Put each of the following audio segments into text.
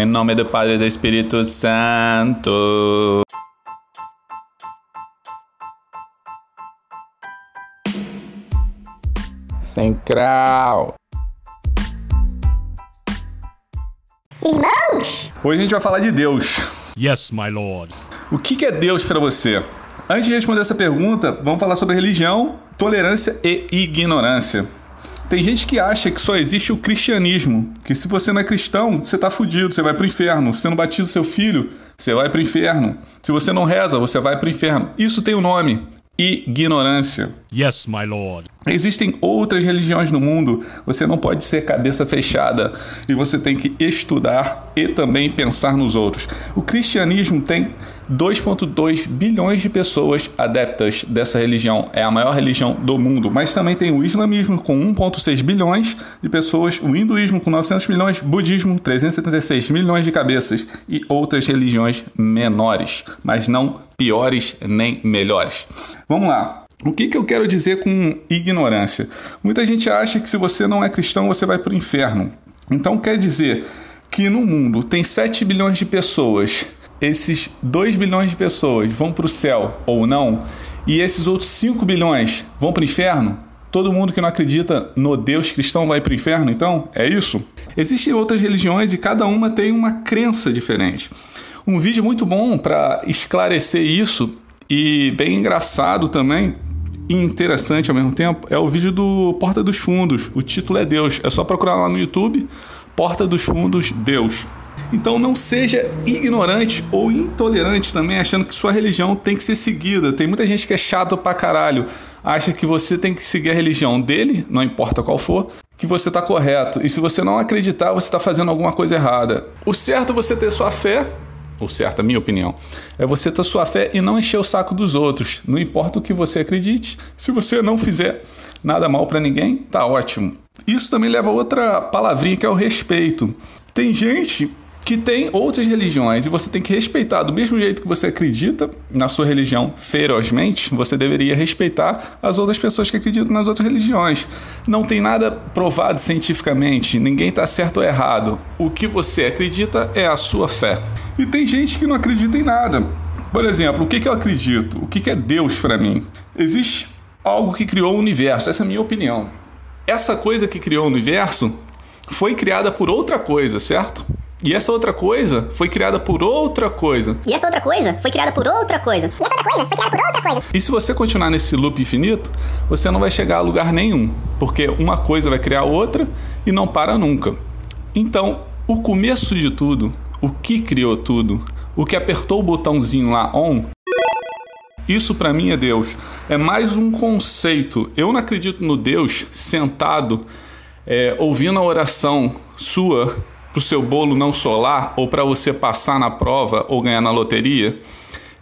Em nome do Padre e do Espírito Santo. Sem crau. Irmãos! Hoje a gente vai falar de Deus. Yes, my lord. O que é Deus pra você? Antes de responder essa pergunta, vamos falar sobre religião, tolerância e ignorância. Tem gente que acha que só existe o cristianismo, que se você não é cristão, você tá fudido, você vai pro inferno. Se você não batiza seu filho, você vai pro inferno. Se você não reza, você vai pro inferno. Isso tem um nome: ignorância. Yes, my lord. Existem outras religiões no mundo. Você não pode ser cabeça fechada e você tem que estudar e também pensar nos outros. O cristianismo tem 2,2 bilhões de pessoas adeptas dessa religião. É a maior religião do mundo. Mas também tem o islamismo com 1,6 bilhões de pessoas, o hinduísmo com 900 milhões, budismo 376 milhões de cabeças e outras religiões menores, mas não piores nem melhores. Vamos lá. O que, que eu quero dizer com ignorância? Muita gente acha que se você não é cristão, você vai para o inferno. Então quer dizer que no mundo tem 7 bilhões de pessoas, esses 2 bilhões de pessoas vão para o céu ou não, e esses outros 5 bilhões vão para o inferno? Todo mundo que não acredita no Deus cristão vai para o inferno, então? É isso? Existem outras religiões e cada uma tem uma crença diferente. Um vídeo muito bom para esclarecer isso e bem engraçado também e interessante ao mesmo tempo é o vídeo do Porta dos Fundos. O título é Deus. É só procurar lá no YouTube Porta dos Fundos Deus. Então não seja ignorante ou intolerante também, achando que sua religião tem que ser seguida. Tem muita gente que é chato pra caralho, acha que você tem que seguir a religião dele, não importa qual for, que você tá correto. E se você não acreditar, você tá fazendo alguma coisa errada. O certo é você ter sua fé o certo, a minha opinião, é você ter sua fé e não encher o saco dos outros. Não importa o que você acredite, se você não fizer nada mal para ninguém, tá ótimo. Isso também leva a outra palavrinha que é o respeito. Tem gente que tem outras religiões e você tem que respeitar do mesmo jeito que você acredita na sua religião ferozmente, você deveria respeitar as outras pessoas que acreditam nas outras religiões. Não tem nada provado cientificamente, ninguém está certo ou errado. O que você acredita é a sua fé. E tem gente que não acredita em nada. Por exemplo, o que, que eu acredito? O que, que é Deus para mim? Existe algo que criou o universo, essa é a minha opinião. Essa coisa que criou o universo foi criada por outra coisa, certo? E essa outra coisa foi criada por outra coisa. E essa outra coisa foi criada por outra coisa. E essa outra coisa foi criada por outra coisa. E se você continuar nesse loop infinito, você não vai chegar a lugar nenhum, porque uma coisa vai criar outra e não para nunca. Então, o começo de tudo, o que criou tudo, o que apertou o botãozinho lá on, isso para mim é Deus. É mais um conceito. Eu não acredito no Deus sentado é, ouvindo a oração sua para o seu bolo não solar ou para você passar na prova ou ganhar na loteria,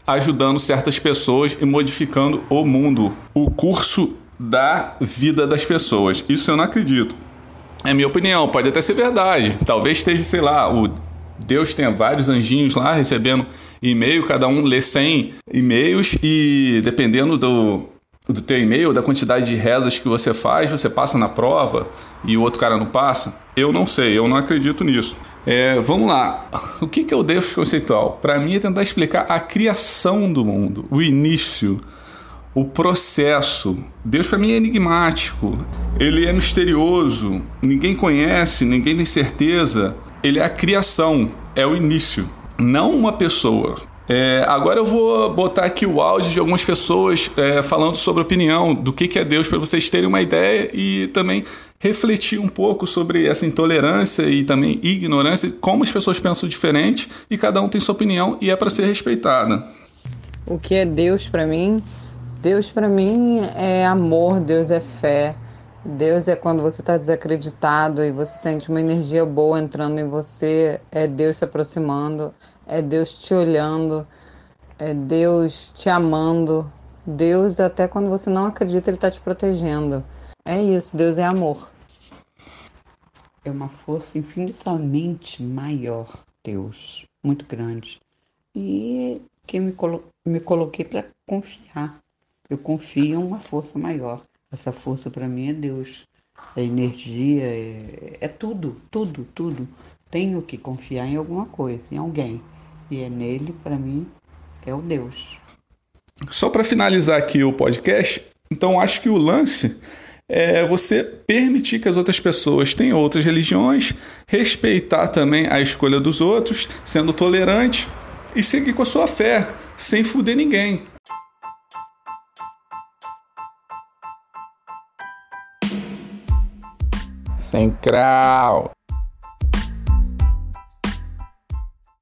ajudando certas pessoas e modificando o mundo, o curso da vida das pessoas. Isso eu não acredito. É minha opinião, pode até ser verdade. Talvez esteja, sei lá, o Deus tenha vários anjinhos lá recebendo e-mail, cada um lê 100 e-mails e dependendo do, do teu e-mail, da quantidade de rezas que você faz, você passa na prova e o outro cara não passa? Eu não sei, eu não acredito nisso. É, vamos lá. O que é o Deus conceitual? Para mim é tentar explicar a criação do mundo, o início, o processo. Deus para mim é enigmático, ele é misterioso, ninguém conhece, ninguém tem certeza. Ele é a criação, é o início, não uma pessoa. É, agora eu vou botar aqui o áudio de algumas pessoas é, falando sobre opinião do que, que é Deus para vocês terem uma ideia e também refletir um pouco sobre essa intolerância e também ignorância, como as pessoas pensam diferente e cada um tem sua opinião e é para ser respeitada. O que é Deus para mim? Deus para mim é amor, Deus é fé. Deus é quando você está desacreditado e você sente uma energia boa entrando em você, é Deus se aproximando, é Deus te olhando, é Deus te amando. Deus, até quando você não acredita, Ele está te protegendo. É isso, Deus é amor. É uma força infinitamente maior, Deus, muito grande. E que me, colo me coloquei para confiar. Eu confio em uma força maior. Essa força para mim é Deus. É energia, é, é tudo, tudo, tudo. tenho que confiar em alguma coisa, em alguém. E é nele, para mim, é o Deus. Só para finalizar aqui o podcast, então acho que o lance é você permitir que as outras pessoas tenham outras religiões, respeitar também a escolha dos outros, sendo tolerante e seguir com a sua fé, sem fuder ninguém. Sem crau.